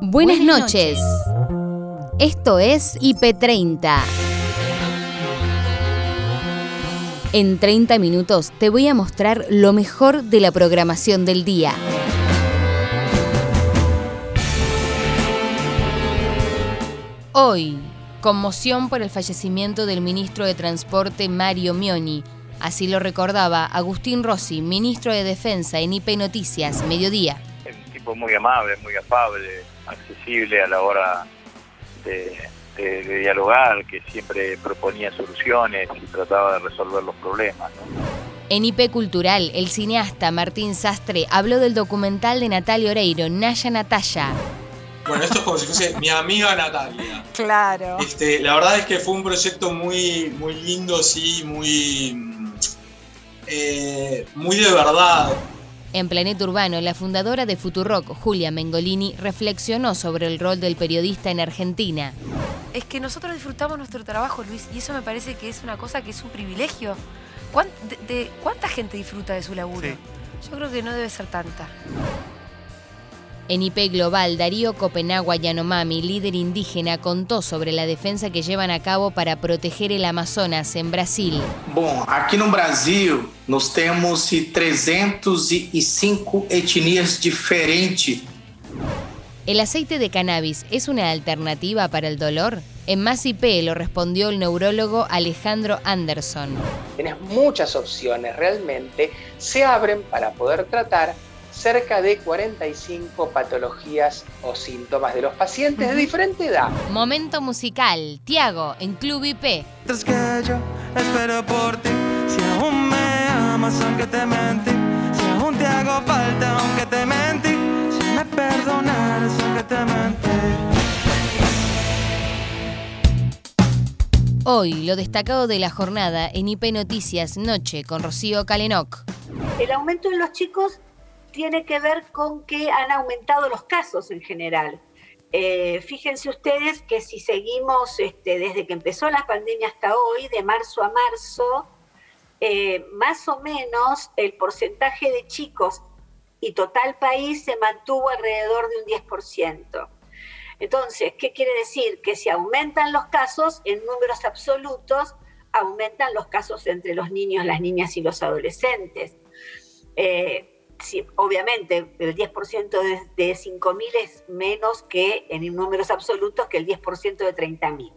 Buenas noches. Esto es IP30. En 30 minutos te voy a mostrar lo mejor de la programación del día. Hoy, conmoción por el fallecimiento del ministro de Transporte Mario Mioni. Así lo recordaba Agustín Rossi, ministro de Defensa en IP Noticias, Mediodía. Un tipo muy amable, muy afable, accesible a la hora de, dialogar, que siempre proponía soluciones y trataba de resolver los problemas. En IP Cultural, el cineasta Martín Sastre habló del documental de Natalia Oreiro, Naya Natalia. Bueno, esto es como si fuese mi amiga Natalia. Claro. Este, la verdad es que fue un proyecto muy, muy lindo, sí, muy, eh, muy de verdad. En Planeta Urbano, la fundadora de Futurock, Julia Mengolini, reflexionó sobre el rol del periodista en Argentina. Es que nosotros disfrutamos nuestro trabajo, Luis, y eso me parece que es una cosa que es un privilegio. de, ¿Cuánta gente disfruta de su laburo? Yo creo que no debe ser tanta. En IP Global, Darío Copenagua Yanomami, líder indígena, contó sobre la defensa que llevan a cabo para proteger el Amazonas en Brasil. Bom, aqui no Brasil, nós temos 305 etnias diferentes. ¿El aceite de cannabis es una alternativa para el dolor? En Más IP lo respondió el neurólogo Alejandro Anderson. Tienes muchas opciones realmente, se abren para poder tratar cerca de 45 patologías o síntomas de los pacientes de diferente edad. Momento musical, Tiago, en Club IP. Es que yo espero por ti, si aún me amas aunque te mentí, si aún te hago falta aunque te mentí, si me perdonaras aunque te mentí. Hoy, lo destacado de la jornada en IP Noticias Noche con Rocío Calenoc. El aumento en los chicos tiene que ver con que han aumentado los casos en general. Eh, fíjense ustedes que si seguimos este, desde que empezó la pandemia hasta hoy, de marzo a marzo, eh, más o menos el porcentaje de chicos y total país se mantuvo alrededor de un 10%. Entonces, ¿qué quiere decir? Que si aumentan los casos en números absolutos, aumentan los casos entre los niños, las niñas y los adolescentes. Eh, obviamente el 10% de, de 5.000 es menos que en números absolutos que el 10% de 30.000.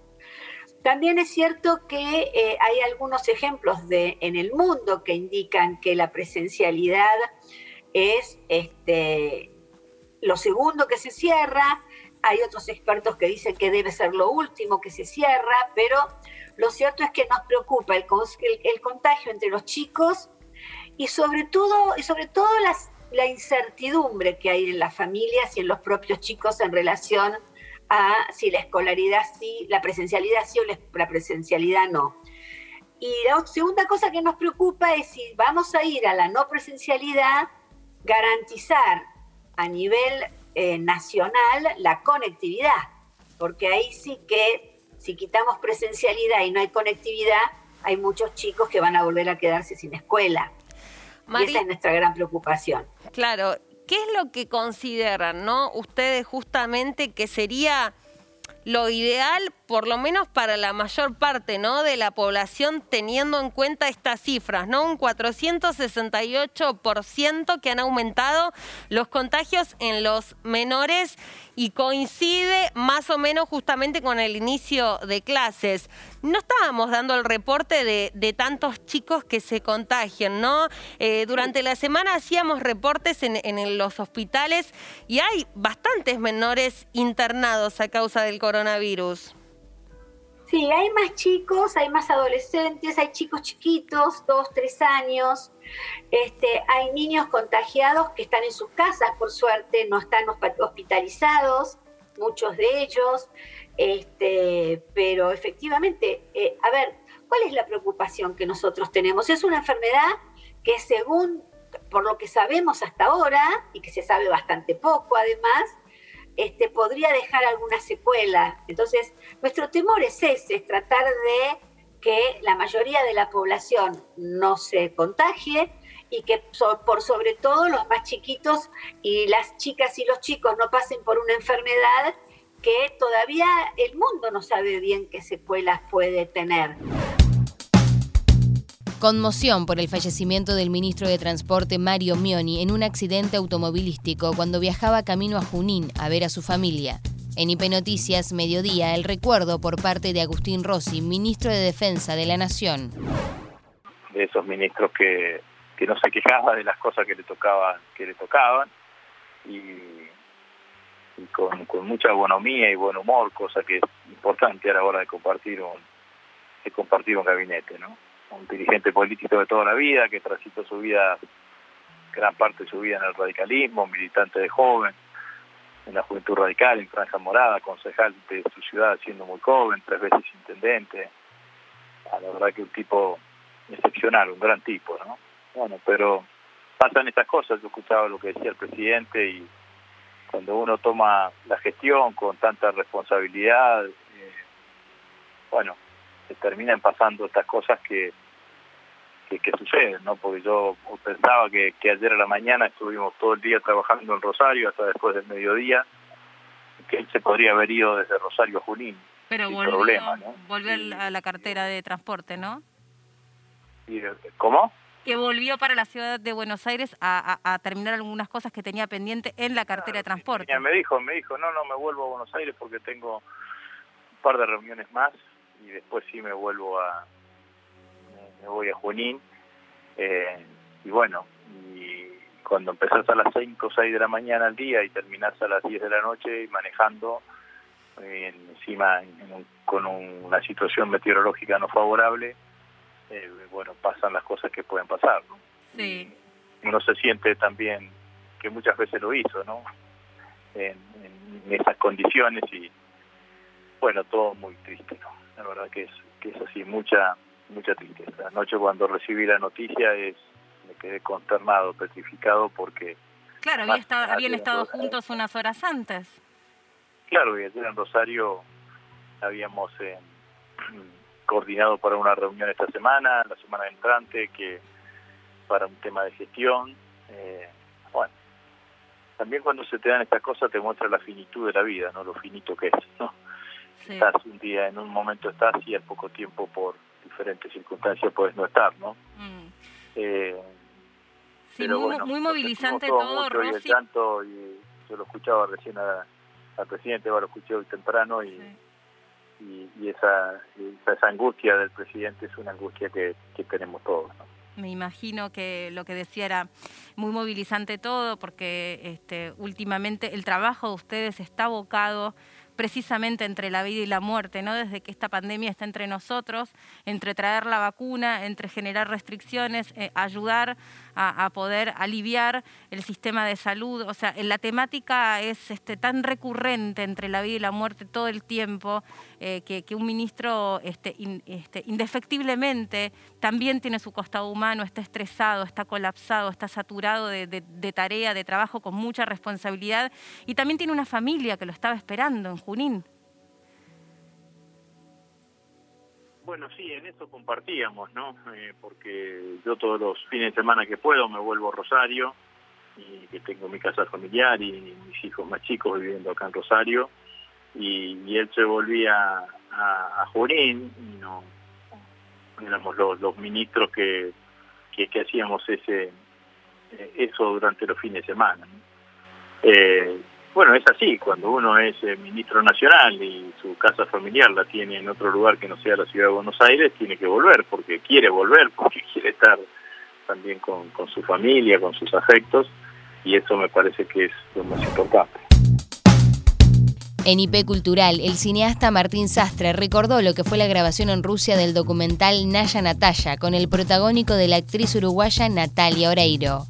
También es cierto que eh, hay algunos ejemplos de, en el mundo que indican que la presencialidad es este, lo segundo que se cierra. Hay otros expertos que dicen que debe ser lo último que se cierra, pero lo cierto es que nos preocupa el, el contagio entre los chicos y sobre todo, y sobre todo la incertidumbre que hay en las familias y en los propios chicos en relación a si la escolaridad sí, la presencialidad sí o la presencialidad no. Y la segunda cosa que nos preocupa es si vamos a ir a la no presencialidad, garantizar a nivel eh, nacional la conectividad, porque ahí sí que si quitamos presencialidad y no hay conectividad, hay muchos chicos que van a volver a quedarse sin escuela esa es nuestra gran preocupación. Claro, ¿qué es lo que consideran, no? Ustedes justamente que sería lo ideal, por lo menos para la mayor parte ¿no? de la población, teniendo en cuenta estas cifras, ¿no? Un 468% que han aumentado los contagios en los menores y coincide más o menos justamente con el inicio de clases. No estábamos dando el reporte de, tantos chicos que se contagian, ¿no? Eh, durante la semana hacíamos reportes en, en los hospitales y hay bastantes menores internados a causa del coronavirus. Sí, hay más chicos, hay más adolescentes, hay chicos chiquitos, dos, tres años. Este, hay niños contagiados que están en sus casas, por suerte, no están hospitalizados, muchos de ellos. Este, pero efectivamente, eh, a ver, ¿cuál es la preocupación que nosotros tenemos? Es una enfermedad que según, por lo que sabemos hasta ahora, y que se sabe bastante poco además, este, podría dejar alguna secuela. Entonces, nuestro temor es ese, es tratar de que la mayoría de la población no se contagie y que por sobre todo los más chiquitos y las chicas y los chicos no pasen por una enfermedad que todavía el mundo no sabe bien qué secuelas puede tener. Conmoción por el fallecimiento del ministro de Transporte Mario Mioni en un accidente automovilístico cuando viajaba camino a Junín a ver a su familia. En IP Noticias, mediodía, el recuerdo por parte de Agustín Rossi, ministro de Defensa de la Nación. De esos ministros que, que no se quejaba de las cosas que le tocaban, que le tocaban y, con, con, mucha bonomía y buen humor, cosa que es importante a la hora de compartir un, de compartir un gabinete, ¿no? Un dirigente político de toda la vida, que transitó su vida, gran parte de su vida en el radicalismo, militante de joven, en la juventud radical, en Franja Morada, concejal de su ciudad siendo muy joven, tres veces intendente. La verdad que un tipo excepcional, un gran tipo, ¿no? Bueno, pero pasan estas cosas, yo escuchaba lo que decía el presidente y cuando uno toma la gestión con tanta responsabilidad, eh, bueno, se terminan pasando estas cosas que, que, suceden, ¿no? Porque yo pensaba que, que ayer a la mañana estuvimos todo el día trabajando en Rosario hasta después del mediodía, que él se podría haber ido desde Rosario a Junín. Pero volvió, problema, ¿no? volvió a la cartera de transporte, ¿no? ¿Cómo? Que volvió para la ciudad de Buenos Aires a, a, terminar algunas cosas que tenía pendiente en la cartera de transporte. Me dijo, me dijo, no, no, me vuelvo a Buenos Aires porque tengo un par de reuniones más y después sí me vuelvo a, me, voy a Junín. Eh, y bueno, y cuando empezás a las 5 o 6 de la mañana al día y terminás a las 10 de la noche manejando, eh, encima con una situación meteorológica no favorable, eh, bueno, pasan las cosas que pueden pasar. ¿no? Sí. Uno se siente también que muchas veces lo hizo, ¿no? En, en esas condiciones y bueno, todo muy triste, ¿no? La verdad que es, que es así, mucha mucha tristeza. Anoche cuando recibí la noticia es me quedé consternado, petrificado porque... Claro, había estado, habían estado juntos unas horas antes. Claro, y ayer en Rosario habíamos eh, coordinado para una reunión esta semana, la semana entrante, que para un tema de gestión. Eh, bueno, también cuando se te dan estas cosas te muestra la finitud de la vida, no lo finito que es, ¿no? Estás un día, en un momento estás y al poco tiempo por diferentes circunstancias puedes no estar, ¿no? Mm. Eh, sí, muy, movilizante todo, Rosy. Y tanto, y yo lo escuchaba recién al presidente, lo escuché hoy temprano y, y, esa, esa, angustia del presidente es una angustia que, que tenemos todos, ¿no? Me imagino que lo que decía era muy movilizante todo, porque este, últimamente el trabajo de ustedes está abocado precisamente entre la vida y la muerte, ¿no? Desde que esta pandemia está entre nosotros, entre traer la vacuna, entre generar restricciones, eh, ayudar a, poder aliviar el sistema de salud. O sea, la temática es este, tan recurrente entre la vida y la muerte todo el tiempo eh, que, un ministro este, este, indefectiblemente también tiene su costado humano, está estresado, está colapsado, está saturado de, de tarea, de trabajo con mucha responsabilidad y también tiene una familia que lo estaba esperando en Junín. Bueno, sí, en eso compartíamos, ¿no? Eh, porque yo todos los fines de semana que puedo me vuelvo a Rosario y que tengo mi casa familiar y mis hijos más chicos viviendo acá en Rosario y, él se volvía a, a Junín y no éramos los, ministros que, que, hacíamos ese eso durante los fines de semana. Eh, bueno, es así, cuando uno es eh, ministro nacional y su casa familiar la tiene en otro lugar que no sea la ciudad de Buenos Aires, tiene que volver, porque quiere volver, porque quiere estar también con, su familia, con sus afectos, y eso me parece que es lo más importante. En IP Cultural, el cineasta Martín Sastre recordó lo que fue la grabación en Rusia del documental Naya Natalia, con el protagónico de la actriz uruguaya Natalia Oreiro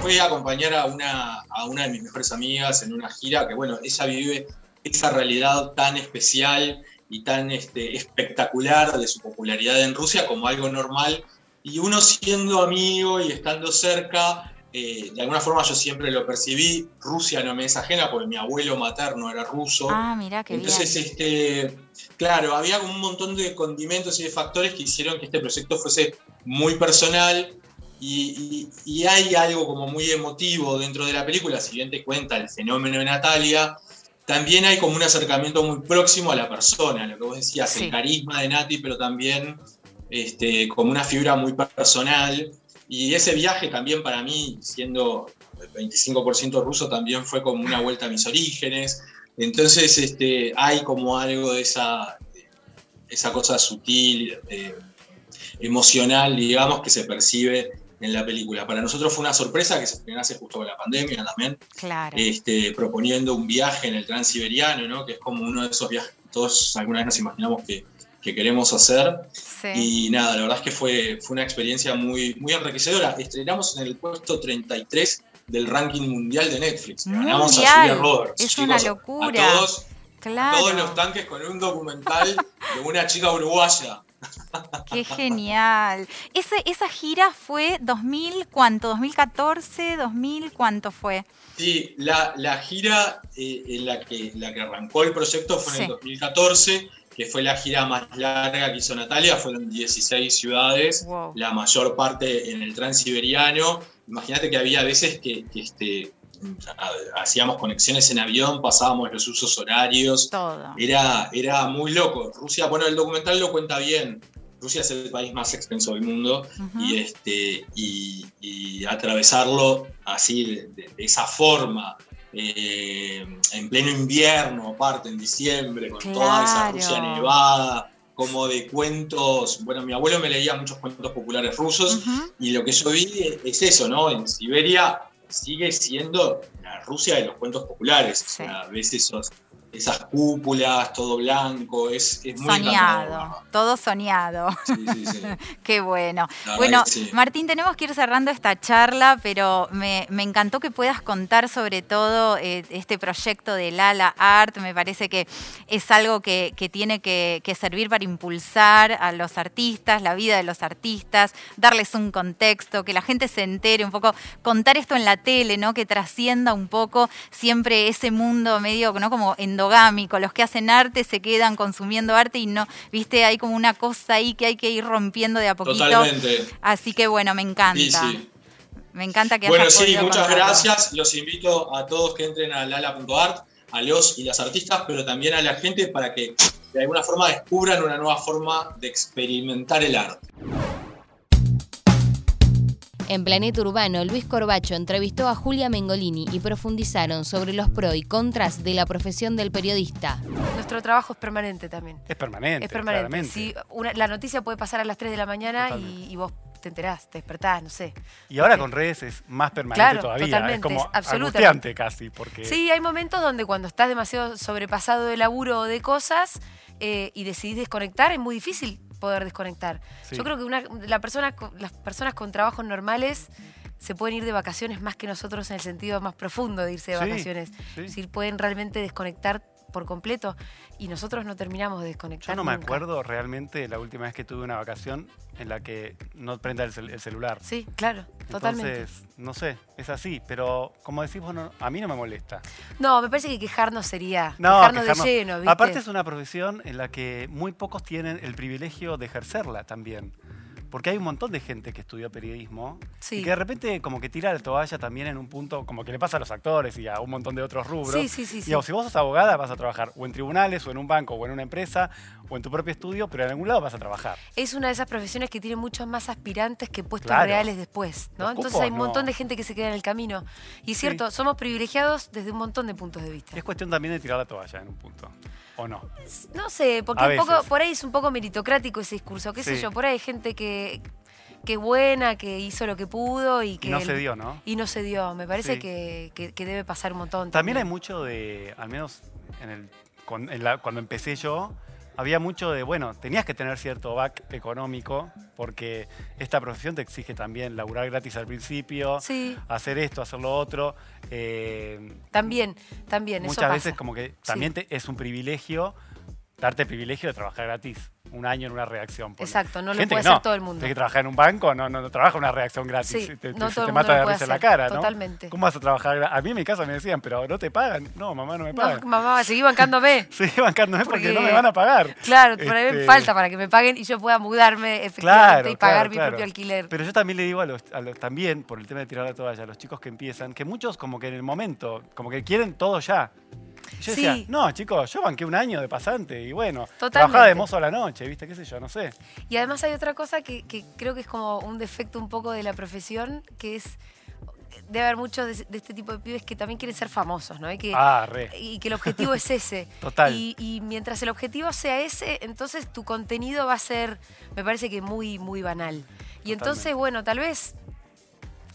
fui a acompañar a una, a una de mis mejores amigas en una gira que, bueno, ella vive esa realidad tan especial y tan este, espectacular de su popularidad en Rusia como algo normal. Y uno siendo amigo y estando cerca, eh, de alguna forma yo siempre lo percibí, Rusia no me es ajena porque mi abuelo materno era ruso. Ah, mira qué Entonces, este, claro, había un montón de condimentos y de factores que hicieron que este proyecto fuese muy personal y, y, hay algo como muy emotivo dentro de la película, si bien te cuenta el fenómeno de Natalia, también hay como un acercamiento muy próximo a la persona, lo que vos decías, el carisma de Nati, pero también este, como una figura muy personal. Y ese viaje también para mí, siendo el 25% ruso, también fue como una vuelta a mis orígenes. Entonces este, hay como algo de esa, esa cosa sutil, eh, emocional, digamos, que se percibe en la película. Para nosotros fue una sorpresa que se estrenase justo con la pandemia también, claro. este, proponiendo un viaje en el transiberiano, ¿no? que es como uno de esos viajes que todos alguna vez nos imaginamos que, que queremos hacer. Y nada, la verdad es que fue, fue una experiencia muy, muy enriquecedora. Estrenamos en el puesto 33 del ranking mundial de Netflix. Ganamos a Julia Roberts. Es una locura. A todos, todos los tanques con un documental de una chica uruguaya. Qué genial. Ese, esa gira fue 2000, ¿cuánto? ¿2014? ¿2000? ¿Cuánto fue? Sí, la, la gira eh, en la que, la que arrancó el proyecto fue en el 2014, que fue la gira más larga que hizo Natalia, fueron 16 ciudades, la mayor parte en el transiberiano. Imagínate que había veces que, que este, hacíamos conexiones en avión, pasábamos los usos horarios. Todo. Era, era muy loco. Rusia, bueno, el documental lo cuenta bien. Rusia es el país más extenso del mundo y, este, y, atravesarlo así de, esa forma, eh, en pleno invierno, aparte en diciembre, con toda esa Rusia nevada, como de cuentos. Bueno, mi abuelo me leía muchos cuentos populares rusos y lo que yo vi es eso, ¿no? En Siberia sigue siendo la Rusia de los cuentos populares. O sea, ves esos, esas cúpulas, todo blanco, es, es muy Soñado, todo soñado. Sí, sí, sí. Qué bueno. bueno, Martín, tenemos que ir cerrando esta charla, pero me, encantó que puedas contar sobre todo eh, este proyecto de Lala Art. Me parece que es algo que, tiene que, que, servir para impulsar a los artistas, la vida de los artistas, darles un contexto, que la gente se entere un poco, contar esto en la tele, ¿no? Que trascienda un poco siempre ese mundo medio, ¿no? Como los que hacen arte se quedan consumiendo arte y no, viste, hay como una cosa ahí que hay que ir rompiendo de a poquito. Totalmente. Así que bueno, me encanta. Me encanta que Bueno, sí, muchas gracias. Los invito a todos que entren a lala.art, a los y las artistas, pero también a la gente para que de alguna forma descubran una nueva forma de experimentar el arte. En Planeta Urbano, Luis Corbacho entrevistó a Julia Mengolini y profundizaron sobre los pros y contras de la profesión del periodista. Nuestro trabajo es permanente también. Es permanente. Es permanente. Si la noticia puede pasar a las 3 de la mañana y, vos te enterás, te despertás, no sé. Y ahora con redes es más permanente todavía. Totalmente, es como angustiante casi. Porque... Sí, hay momentos donde cuando estás demasiado sobrepasado de laburo o de cosas eh, y decidís desconectar, es muy difícil poder desconectar. Yo creo que una, la persona, las personas con trabajos normales se pueden ir de vacaciones más que nosotros en el sentido más profundo de irse de vacaciones. Es decir, pueden realmente desconectar por completo y nosotros no terminamos de desconectar. Yo no me acuerdo realmente la última vez que tuve una vacación en la que no prenda el, celular. Sí, claro, totalmente. Entonces, no sé, es así, pero como decís vos, a mí no me molesta. No, me parece que quejarnos sería no, quejarnos, de lleno. ¿viste? Aparte es una profesión en la que muy pocos tienen el privilegio de ejercerla también. Porque hay un montón de gente que estudió periodismo y que de repente como que tira la toalla también en un punto, como que le pasa a los actores y a un montón de otros rubros. Sí, sí, sí. Y si vos sos abogada vas a trabajar o en tribunales o en un banco o en una empresa o en tu propio estudio, pero en algún lado vas a trabajar. Es una de esas profesiones que tiene muchos más aspirantes que puestos reales después, ¿no? Entonces hay un montón de gente que se queda en el camino. Y es cierto, somos privilegiados desde un montón de puntos de vista. Es cuestión también de tirar la toalla en un punto. ¿O no? No sé, porque un poco, por ahí es un poco meritocrático ese discurso. ¿Qué sé yo? Por ahí hay gente que, que buena, que hizo lo que pudo y que... no se dio, ¿no? Y no se dio. Me parece que, debe pasar un montón. También, hay mucho de, al menos en el, cuando empecé yo, había mucho de, bueno, tenías que tener cierto back económico, porque esta profesión te exige también laburar gratis al principio, hacer esto, hacer lo otro. Eh, también, también. Muchas veces como que también es un privilegio, darte el privilegio de trabajar gratis un año en una reacción. Exacto, no lo puede hacer todo el mundo. Tienes que trabajar en un banco, no, no, trabaja una reacción gratis. Sí, te, no todo te mata de risa en la cara, ¿no? Totalmente. ¿Cómo vas a trabajar? A mí en mi casa me decían, pero no te pagan. No, mamá, no me pagan. No, mamá, seguí bancándome. seguí bancándome porque, porque, no me van a pagar. Claro, por ahí me este falta para que me paguen y yo pueda mudarme efectivamente y pagar mi propio alquiler. Pero yo también le digo a los, a los, también, por el tema de tirar la toalla, a los chicos que empiezan, que muchos como que en el momento, como que quieren todo ya. Yo decía, no, chicos, yo banqué un año de pasante y bueno, trabajaba de mozo a la noche, ¿viste? ¿Qué sé yo? No sé. Y además hay otra cosa que, creo que es como un defecto un poco de la profesión, que es debe haber muchos de, este tipo de pibes que también quieren ser famosos, ¿no? Y que, ah, re. Y que el objetivo es ese. Total. Y, y, mientras el objetivo sea ese, entonces tu contenido va a ser, me parece que muy, muy banal. Y entonces, bueno, tal vez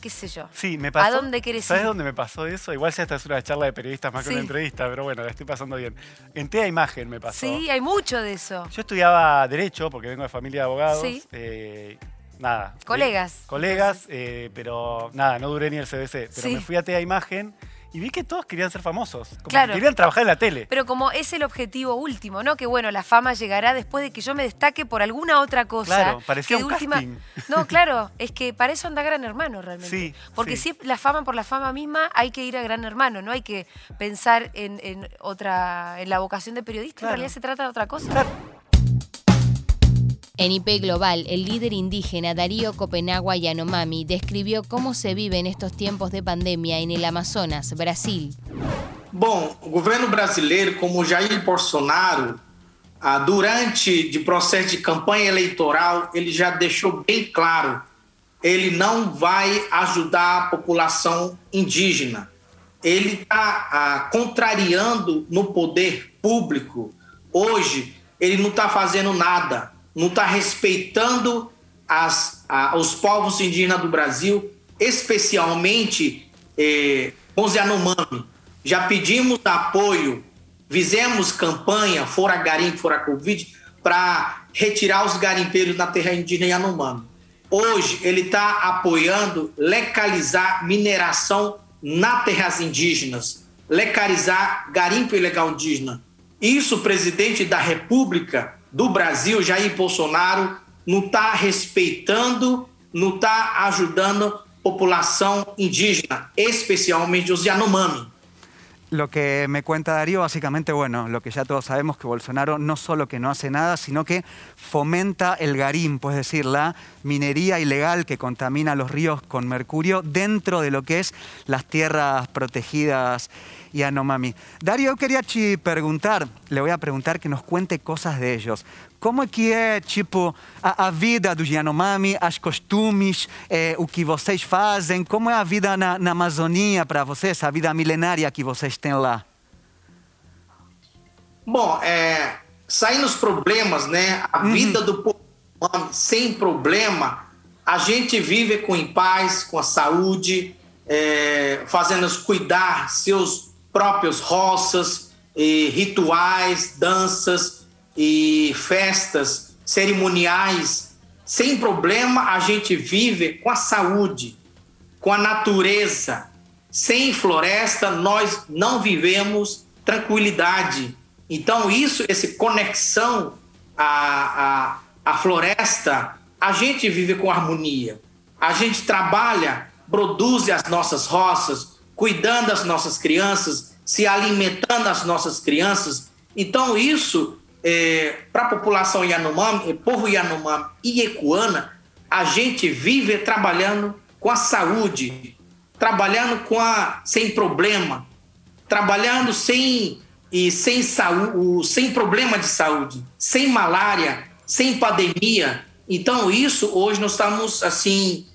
qué sé yo. Sí, me pasó. ¿A dónde querés ¿Sabes dónde me pasó eso? Igual si esta es una charla de periodistas más que una entrevista, pero bueno, la estoy pasando bien. En TEA Imagen me pasó. Sí, hay mucho de eso. Yo estudiaba Derecho, porque vengo de familia de abogados. Sí. Eh, nada. Colegas. colegas, eh, pero nada, no duré ni el CBC. Pero me fui a TEA Imagen y vi que todos querían ser famosos. Como querían trabajar en la tele. Pero como es el objetivo último, ¿no? Que bueno, la fama llegará después de que yo me destaque por alguna otra cosa. Claro, parecía un casting. No, claro, es que para eso anda Gran Hermano realmente. Sí, Porque si la fama por la fama misma, hay que ir a Gran Hermano, no hay que pensar en, otra, en la vocación de periodista. En realidad se trata de otra cosa. En IP Global, el líder indígena Darío Copenagua Yanomami describió cómo se vive en estos tiempos de pandemia en el Amazonas, Brasil. Bom, o governo brasileiro, como Jair Bolsonaro, ah, durante o processo de campanha eleitoral, ele já deixou bem claro, ele não vai ajudar a população indígena. Ele está ah, contrariando no poder público. Hoje, ele não está fazendo nada não está respeitando as, a, os povos indígenas do Brasil, especialmente eh, os Yanomami. Já pedimos apoio, fizemos campanha, fora garimpo, fora Covid, para retirar os garimpeiros na terra indígena Yanomami. Hoje ele está apoiando legalizar mineração nas terras indígenas, legalizar garimpo ilegal indígena. Isso, presidente da República, do Brasil, Jair Bolsonaro, não está respeitando, não está ajudando a população indígena, especialmente los Yanomami. Lo que me cuenta Darío, básicamente, bueno, lo que ya todos sabemos, que Bolsonaro no solo que no hace nada, sino que fomenta el garimpo, es decir, la minería ilegal que contamina los ríos con mercurio dentro de lo que es las tierras protegidas Yanomami. Dario, eu queria te perguntar, le voy a preguntar que nos cuente cosas de ellos. Como é que é, tipo, a, a vida dos Yanomami, as costumes, eh, o que vocês fazem? Como é a vida na, na Amazônia para vocês, a vida milenária que vocês têm lá? Bom, é, saindo os problemas, né? A uhum. vida do povo sem problema, a gente vive com em paz, com a saúde, é, fazendo-nos cuidar seus próprios roças, e rituais, danças e festas cerimoniais. Sem problema, a gente vive com a saúde, com a natureza. Sem floresta, nós não vivemos tranquilidade. Então, isso, essa conexão à, à, à floresta, a gente vive com harmonia. A gente trabalha, produz as nossas roças, cuidando das nossas crianças, se alimentando das nossas crianças. Então, isso, é, para a população Yanomami, é, povo Yanomami e Ecuana, a gente vive trabalhando com a saúde, trabalhando com a, sem problema, trabalhando sem, e sem, saúde, sem problema de saúde, sem malária, sem pandemia. Então, isso hoje nós estamos assim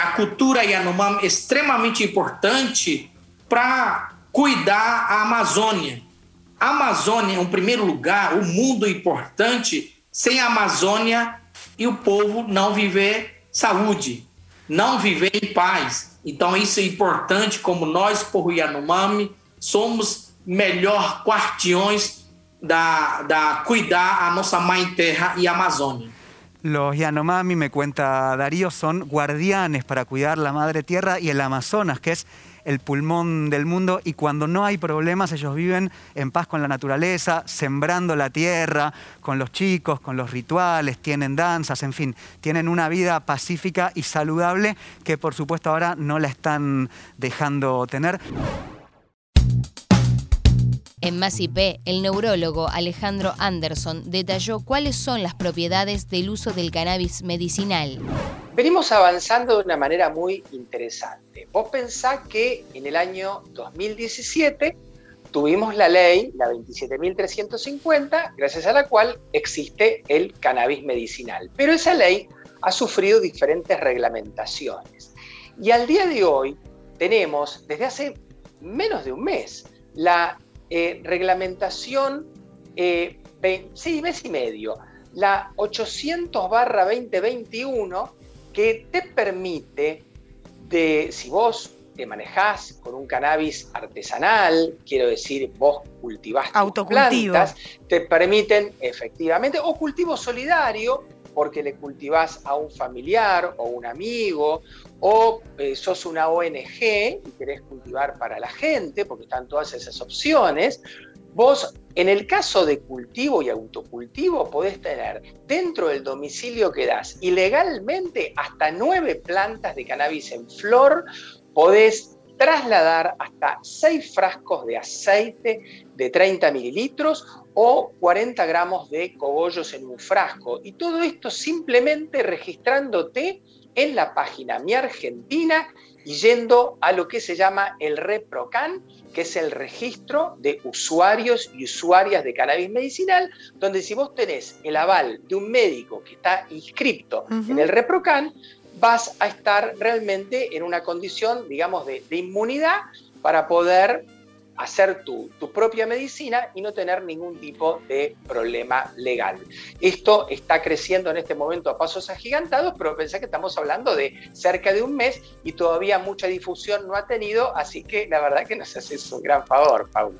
a cultura Yanomami é extremamente importante para cuidar a Amazônia. A Amazônia é um primeiro lugar, o mundo importante. Sem a Amazônia e o povo não viver saúde, não viver em paz. Então isso é importante, como nós, povo Yanomami, somos melhor quartiões da, da cuidar a nossa mãe terra e Amazônia. Los Yanomami, me cuenta Darío, son guardianes para cuidar la madre tierra y el Amazonas, que es el pulmón del mundo y cuando no hay problemas ellos viven en paz con la naturaleza, sembrando la tierra, con los chicos, con los rituales, tienen danzas, en fin, tienen una vida pacífica y saludable que por supuesto ahora no la están dejando tener. En Más IP, el neurólogo Alejandro Anderson detalló cuáles son las propiedades del uso del cannabis medicinal. Venimos avanzando de una manera muy interesante. Vos pensás que en el año 2017 tuvimos la ley, la 27.350, gracias a la cual existe el cannabis medicinal. Pero esa ley ha sufrido diferentes reglamentaciones. Y al día de hoy tenemos, desde hace menos de un mes, la eh, reglamentación, eh, sí, mes y medio, la 800 barra 2021, que te permite, de, si vos te manejás con un cannabis artesanal, quiero decir, vos cultivás tus plantas, te permiten efectivamente, o cultivo solidario, porque le cultivás a un familiar o un amigo, o eh, sos una ONG y querés cultivar para la gente, porque están todas esas opciones, vos en el caso de cultivo y autocultivo podés tener dentro del domicilio que das ilegalmente hasta nueve plantas de cannabis en flor, podés trasladar hasta seis frascos de aceite de 30 mililitros o 40 gramos de cogollos en un frasco. Y todo esto simplemente registrándote en la página Mi Argentina y yendo a lo que se llama el ReproCan, que es el registro de usuarios y usuarias de cannabis medicinal, donde si vos tenés el aval de un médico que está inscrito en el ReproCan, vas a estar realmente en una condición, digamos, de, inmunidad para poder hacer tu, propia medicina y no tener ningún tipo de problema legal. Esto está creciendo en este momento a pasos agigantados, pero pensé que estamos hablando de cerca de un mes y todavía mucha difusión no ha tenido, así que la verdad que nos haces un gran favor, Paul.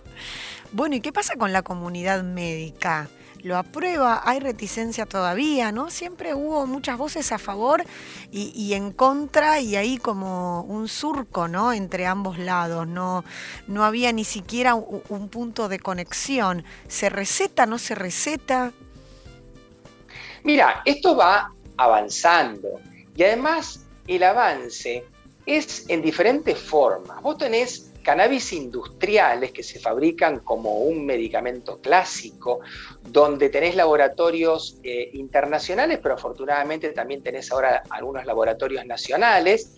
Bueno, ¿y qué pasa con la comunidad médica? Lo aprueba, hay reticencia todavía, ¿no? Siempre hubo muchas voces a favor y, en contra y ahí como un surco, ¿no? Entre ambos lados, no, no había ni siquiera un, punto de conexión. ¿Se receta, no se receta? Mira, esto va avanzando y además el avance es en diferentes formas. Vos tenés cannabis industriales que se fabrican como un medicamento clásico, donde tenés laboratorios eh, internacionales, pero afortunadamente también tenés ahora algunos laboratorios nacionales,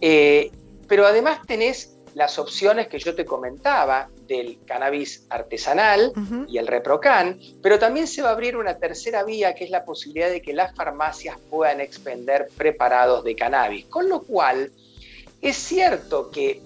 eh, pero además tenés las opciones que yo te comentaba del cannabis artesanal y el reprocan, pero también se va a abrir una tercera vía que es la posibilidad de que las farmacias puedan expender preparados de cannabis, con lo cual es cierto que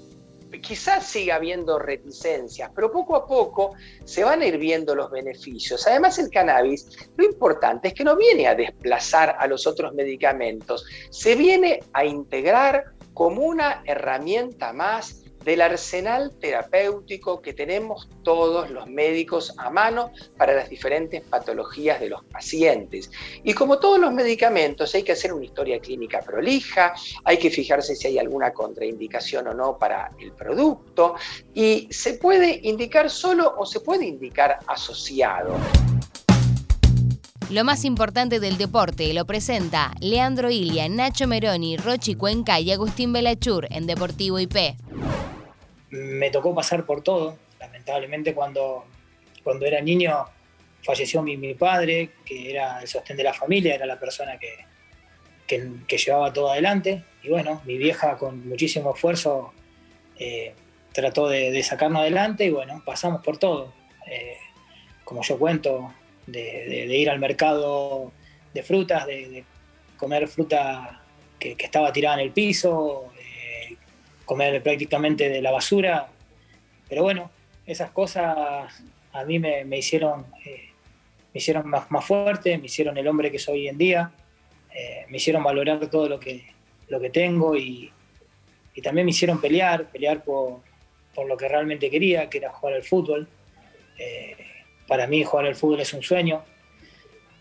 quizás siga habiendo reticencias, pero poco a poco se van a ir viendo los beneficios. Además, el cannabis, lo importante es que no viene a desplazar a los otros medicamentos, se viene a integrar como una herramienta más del arsenal terapéutico que tenemos todos los médicos a mano para las diferentes patologías de los pacientes. Y como todos los medicamentos, hay que hacer una historia clínica prolija, hay que fijarse si hay alguna contraindicación o no para el producto, y se puede indicar solo o se puede indicar asociado. Lo más importante del deporte lo presenta Leandro Ilia, Nacho Meroni, Rochi Cuenca y Agustín Belachur en Deportivo IP me tocó pasar por todo. Lamentablemente cuando, cuando era niño falleció mi, padre, que era el sostén de la familia, era la persona que, que, llevaba todo adelante. Y bueno, mi vieja con muchísimo esfuerzo eh, trató de, sacarnos adelante y bueno, pasamos por todo. Eh, como yo cuento, de, ir al mercado de frutas, de, comer fruta que, que, estaba tirada en el piso, comer prácticamente de la basura. Pero bueno, esas cosas a mí me, hicieron, eh, me hicieron más, más, fuerte, me hicieron el hombre que soy hoy en día, eh, me hicieron valorar todo lo que, lo que tengo y, también me hicieron pelear, pelear por, lo que realmente quería, que era jugar al fútbol. Eh, para mí jugar al fútbol es un sueño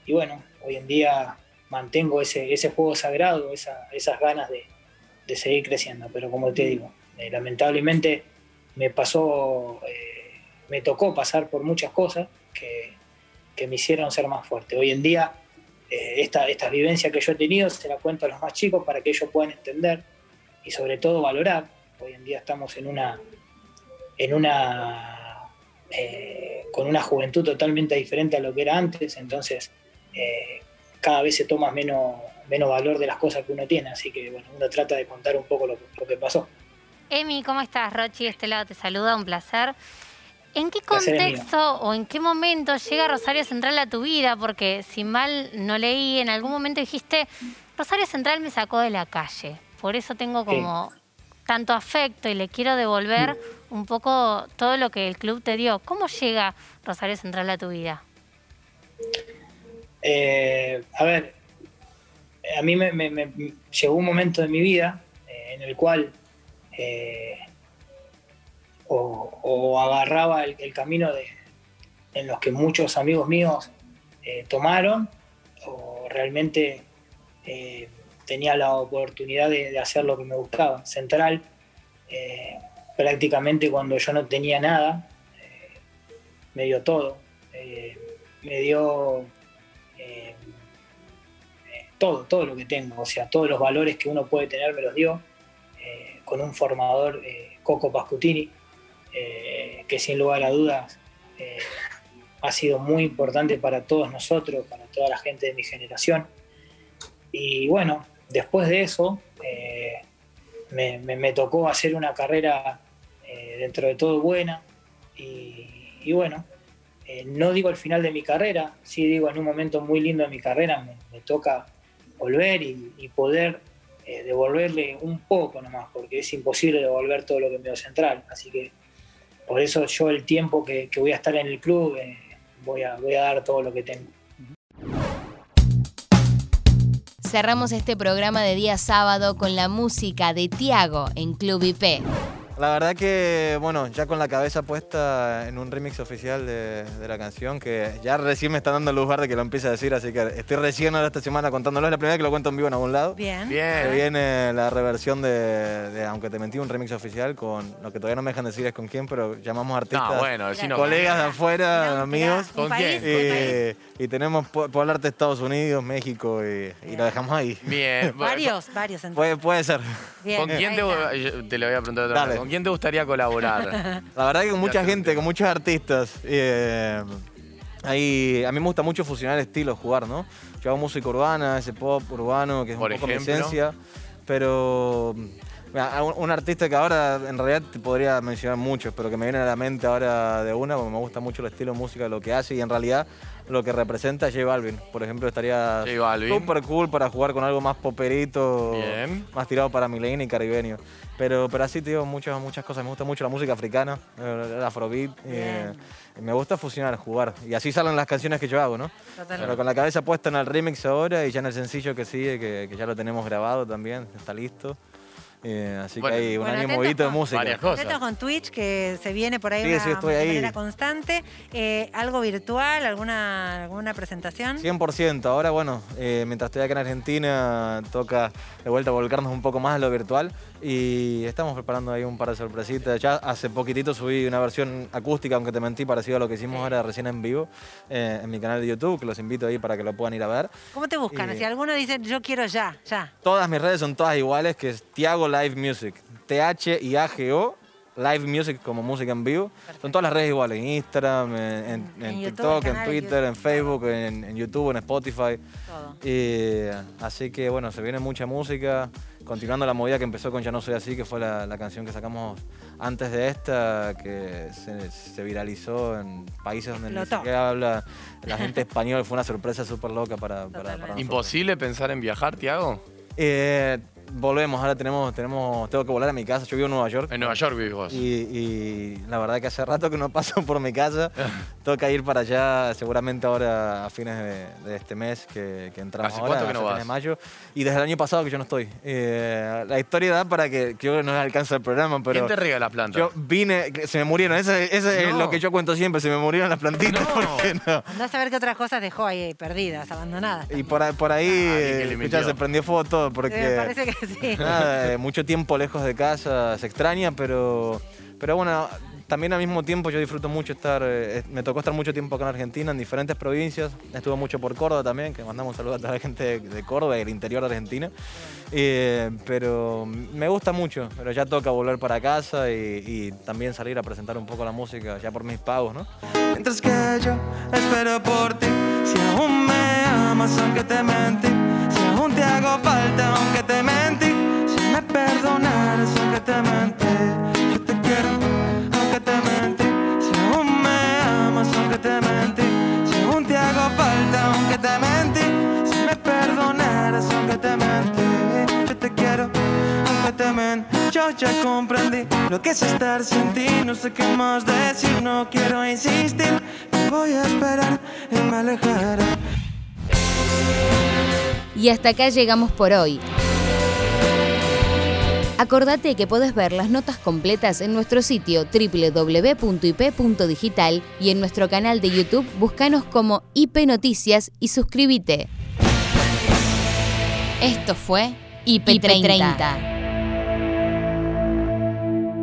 y bueno, hoy en día mantengo ese, ese juego sagrado, esas ganas de, de seguir creciendo. Pero como te digo, Eh, lamentablemente me pasó, eh, me tocó pasar por muchas cosas que, que, me hicieron ser más fuerte. Hoy en día, eh, esta, vivencia que yo he tenido se la cuento a los más chicos para que ellos puedan entender y sobre todo valorar. Hoy en día estamos en una, en una con una juventud totalmente diferente a lo que era antes, entonces cada vez se toma menos, menos valor de las cosas que uno tiene, así que bueno, uno trata de contar un poco lo, que pasó. Emi, ¿cómo estás? Rochi, de este lado te saluda, un placer. ¿En qué contexto o en qué momento llega Rosario Central a tu vida? Porque si mal no leí, en algún momento dijiste, Rosario Central me sacó de la calle, por eso tengo como tanto afecto y le quiero devolver mm. un poco todo lo que el club te dio. ¿Cómo llega Rosario Central a tu vida? Eh, a ver, a mí me, llegó un momento de mi vida eh, en el cual eh, o, agarraba el, camino de, en los que muchos amigos míos tomaron, o realmente tenía la oportunidad de, hacer lo que me gustaba. Central, prácticamente cuando yo no tenía nada, me dio todo. me dio todo, todo lo que tengo, o sea, todos los valores que uno puede tener me los dio, eh, con un formador, eh, Coco Pascutini, eh, que sin lugar a dudas ha sido muy importante para todos nosotros, para toda la gente de mi generación. Y bueno, después de eso, me, tocó hacer una carrera dentro de todo buena y, bueno, no digo el final de mi carrera, sí digo en un momento muy lindo de mi carrera, me toca volver y, poder eh, devolverle un poco nomás, porque es imposible devolver todo lo que me dio central. Así que por eso yo el tiempo que, voy a estar en el club eh, voy, a, voy a dar todo lo que tengo. Cerramos este programa de día sábado con la música de Tiago en Club IP. La verdad que, bueno, ya con la cabeza puesta en un remix oficial de, la canción, que ya recién me está dando luz verde que lo empiece a decir, así que estoy recién ahora esta semana contándolo. Es la primera vez que lo cuento en vivo en algún lado. Bien. Bien. Que viene la reversión de, Aunque te mentí, un remix oficial con lo que todavía no me dejan decir es con quién, pero llamamos artistas, no, bueno, colegas de afuera, amigos. ¿Con quién? Y, tenemos, puedo hablarte de Estados Unidos, México y, lo dejamos ahí. Bien. varios, varios. Puede, puede ser. Bien. ¿Con quién te, te, lo voy a preguntar otra vez? Quién te gustaría colaborar? La verdad que con mucha gente, con muchos artistas. Eh, ahí, a mí me gusta mucho fusionar estilos, jugar, ¿no? Yo hago música urbana, ese pop urbano, que es un poco mi esencia. Pero un artista que ahora en realidad te podría mencionar muchos, pero que me viene a la mente ahora de una, porque me gusta mucho el estilo de música, lo que hace y en realidad lo que representa J Balvin. Por ejemplo, estaría súper cool para jugar con algo más poperito, más tirado para millennial y caribeño. Pero, pero así digo muchas, muchas cosas. Me gusta mucho la música africana, el afrobeat. Eh, me gusta fusionar, jugar. Y así salen las canciones que yo hago, ¿no? Pero con la cabeza puesta en el remix ahora y ya en el sencillo que sigue, que ya lo tenemos grabado también, está listo. Eh, así que hay un año movido de música. Varias cosas. con Twitch, que se viene por ahí de manera constante. Eh, ¿Algo virtual? ¿Alguna, alguna presentación? 100%. Ahora, bueno, eh, mientras estoy acá en Argentina, toca de vuelta volcarnos un poco más a lo virtual. Y estamos preparando ahí un par de sorpresitas. Ya hace poquitito subí una versión acústica, aunque te mentí, parecido a lo que hicimos ahora recién en vivo en mi canal de YouTube, que los invito ahí para que lo puedan ir a ver. ¿Cómo te buscan? Si alguno dice, yo quiero ya, ya. Todas mis redes son todas iguales, que es Tiago Live Music. T-H y A-G-O. Live Music como música en vivo. Son todas las redes iguales, en Instagram, en, TikTok, en Twitter, en Facebook, en, YouTube, en Spotify. así que bueno, se viene mucha música. Continuando la movida que empezó con Ya no soy así, que fue la, canción que sacamos antes de esta, que se, viralizó en países donde ni siquiera habla la gente española. Fue una sorpresa súper loca para, para, nosotros. ¿Imposible pensar en viajar, Tiago? Eh, volvemos, ahora tenemos, tenemos, tengo que volar a mi casa. Yo vivo en Nueva York. En Nueva York vivís vos. Y, la verdad que hace rato que no paso por mi casa. Toca ir para allá seguramente ahora a fines de, este mes que, que entramos ¿Hace ahora, cuánto que no vas? de mayo. Y desde el año pasado que yo no estoy. Eh, la historia da para que, que yo no alcance el programa, pero... ¿Quién te riega las plantas? Yo vine, se me murieron. Eso, es lo que yo cuento siempre, se me murieron las plantitas. No. no. a saber qué otras cosas dejó ahí perdidas, abandonadas. Y por, por ahí ah, ya se prendió fuego todo porque... Nada, mucho tiempo lejos de casa, se extraña, pero, pero bueno, también al mismo tiempo yo disfruto mucho estar, eh, me tocó estar mucho tiempo acá en Argentina, en diferentes provincias, estuve mucho por Córdoba también, que mandamos saludos a toda la gente de Córdoba y del interior de Argentina, eh, pero me gusta mucho, pero ya toca volver para casa y, también salir a presentar un poco la música ya por mis pagos, ¿no? Mientras que yo espero por ti, si aún me amas aunque te mentí, si aún te hago falta aunque te yo ya comprendí lo que es estar sin ti. No sé qué más decir, no quiero insistir. Me voy a esperar y me alejaré. Y hasta acá llegamos por hoy. Acordate que podés ver las notas completas en nuestro sitio www.ip.digital y en nuestro canal de YouTube búscanos como IP Noticias y suscríbete. Esto fue IP30.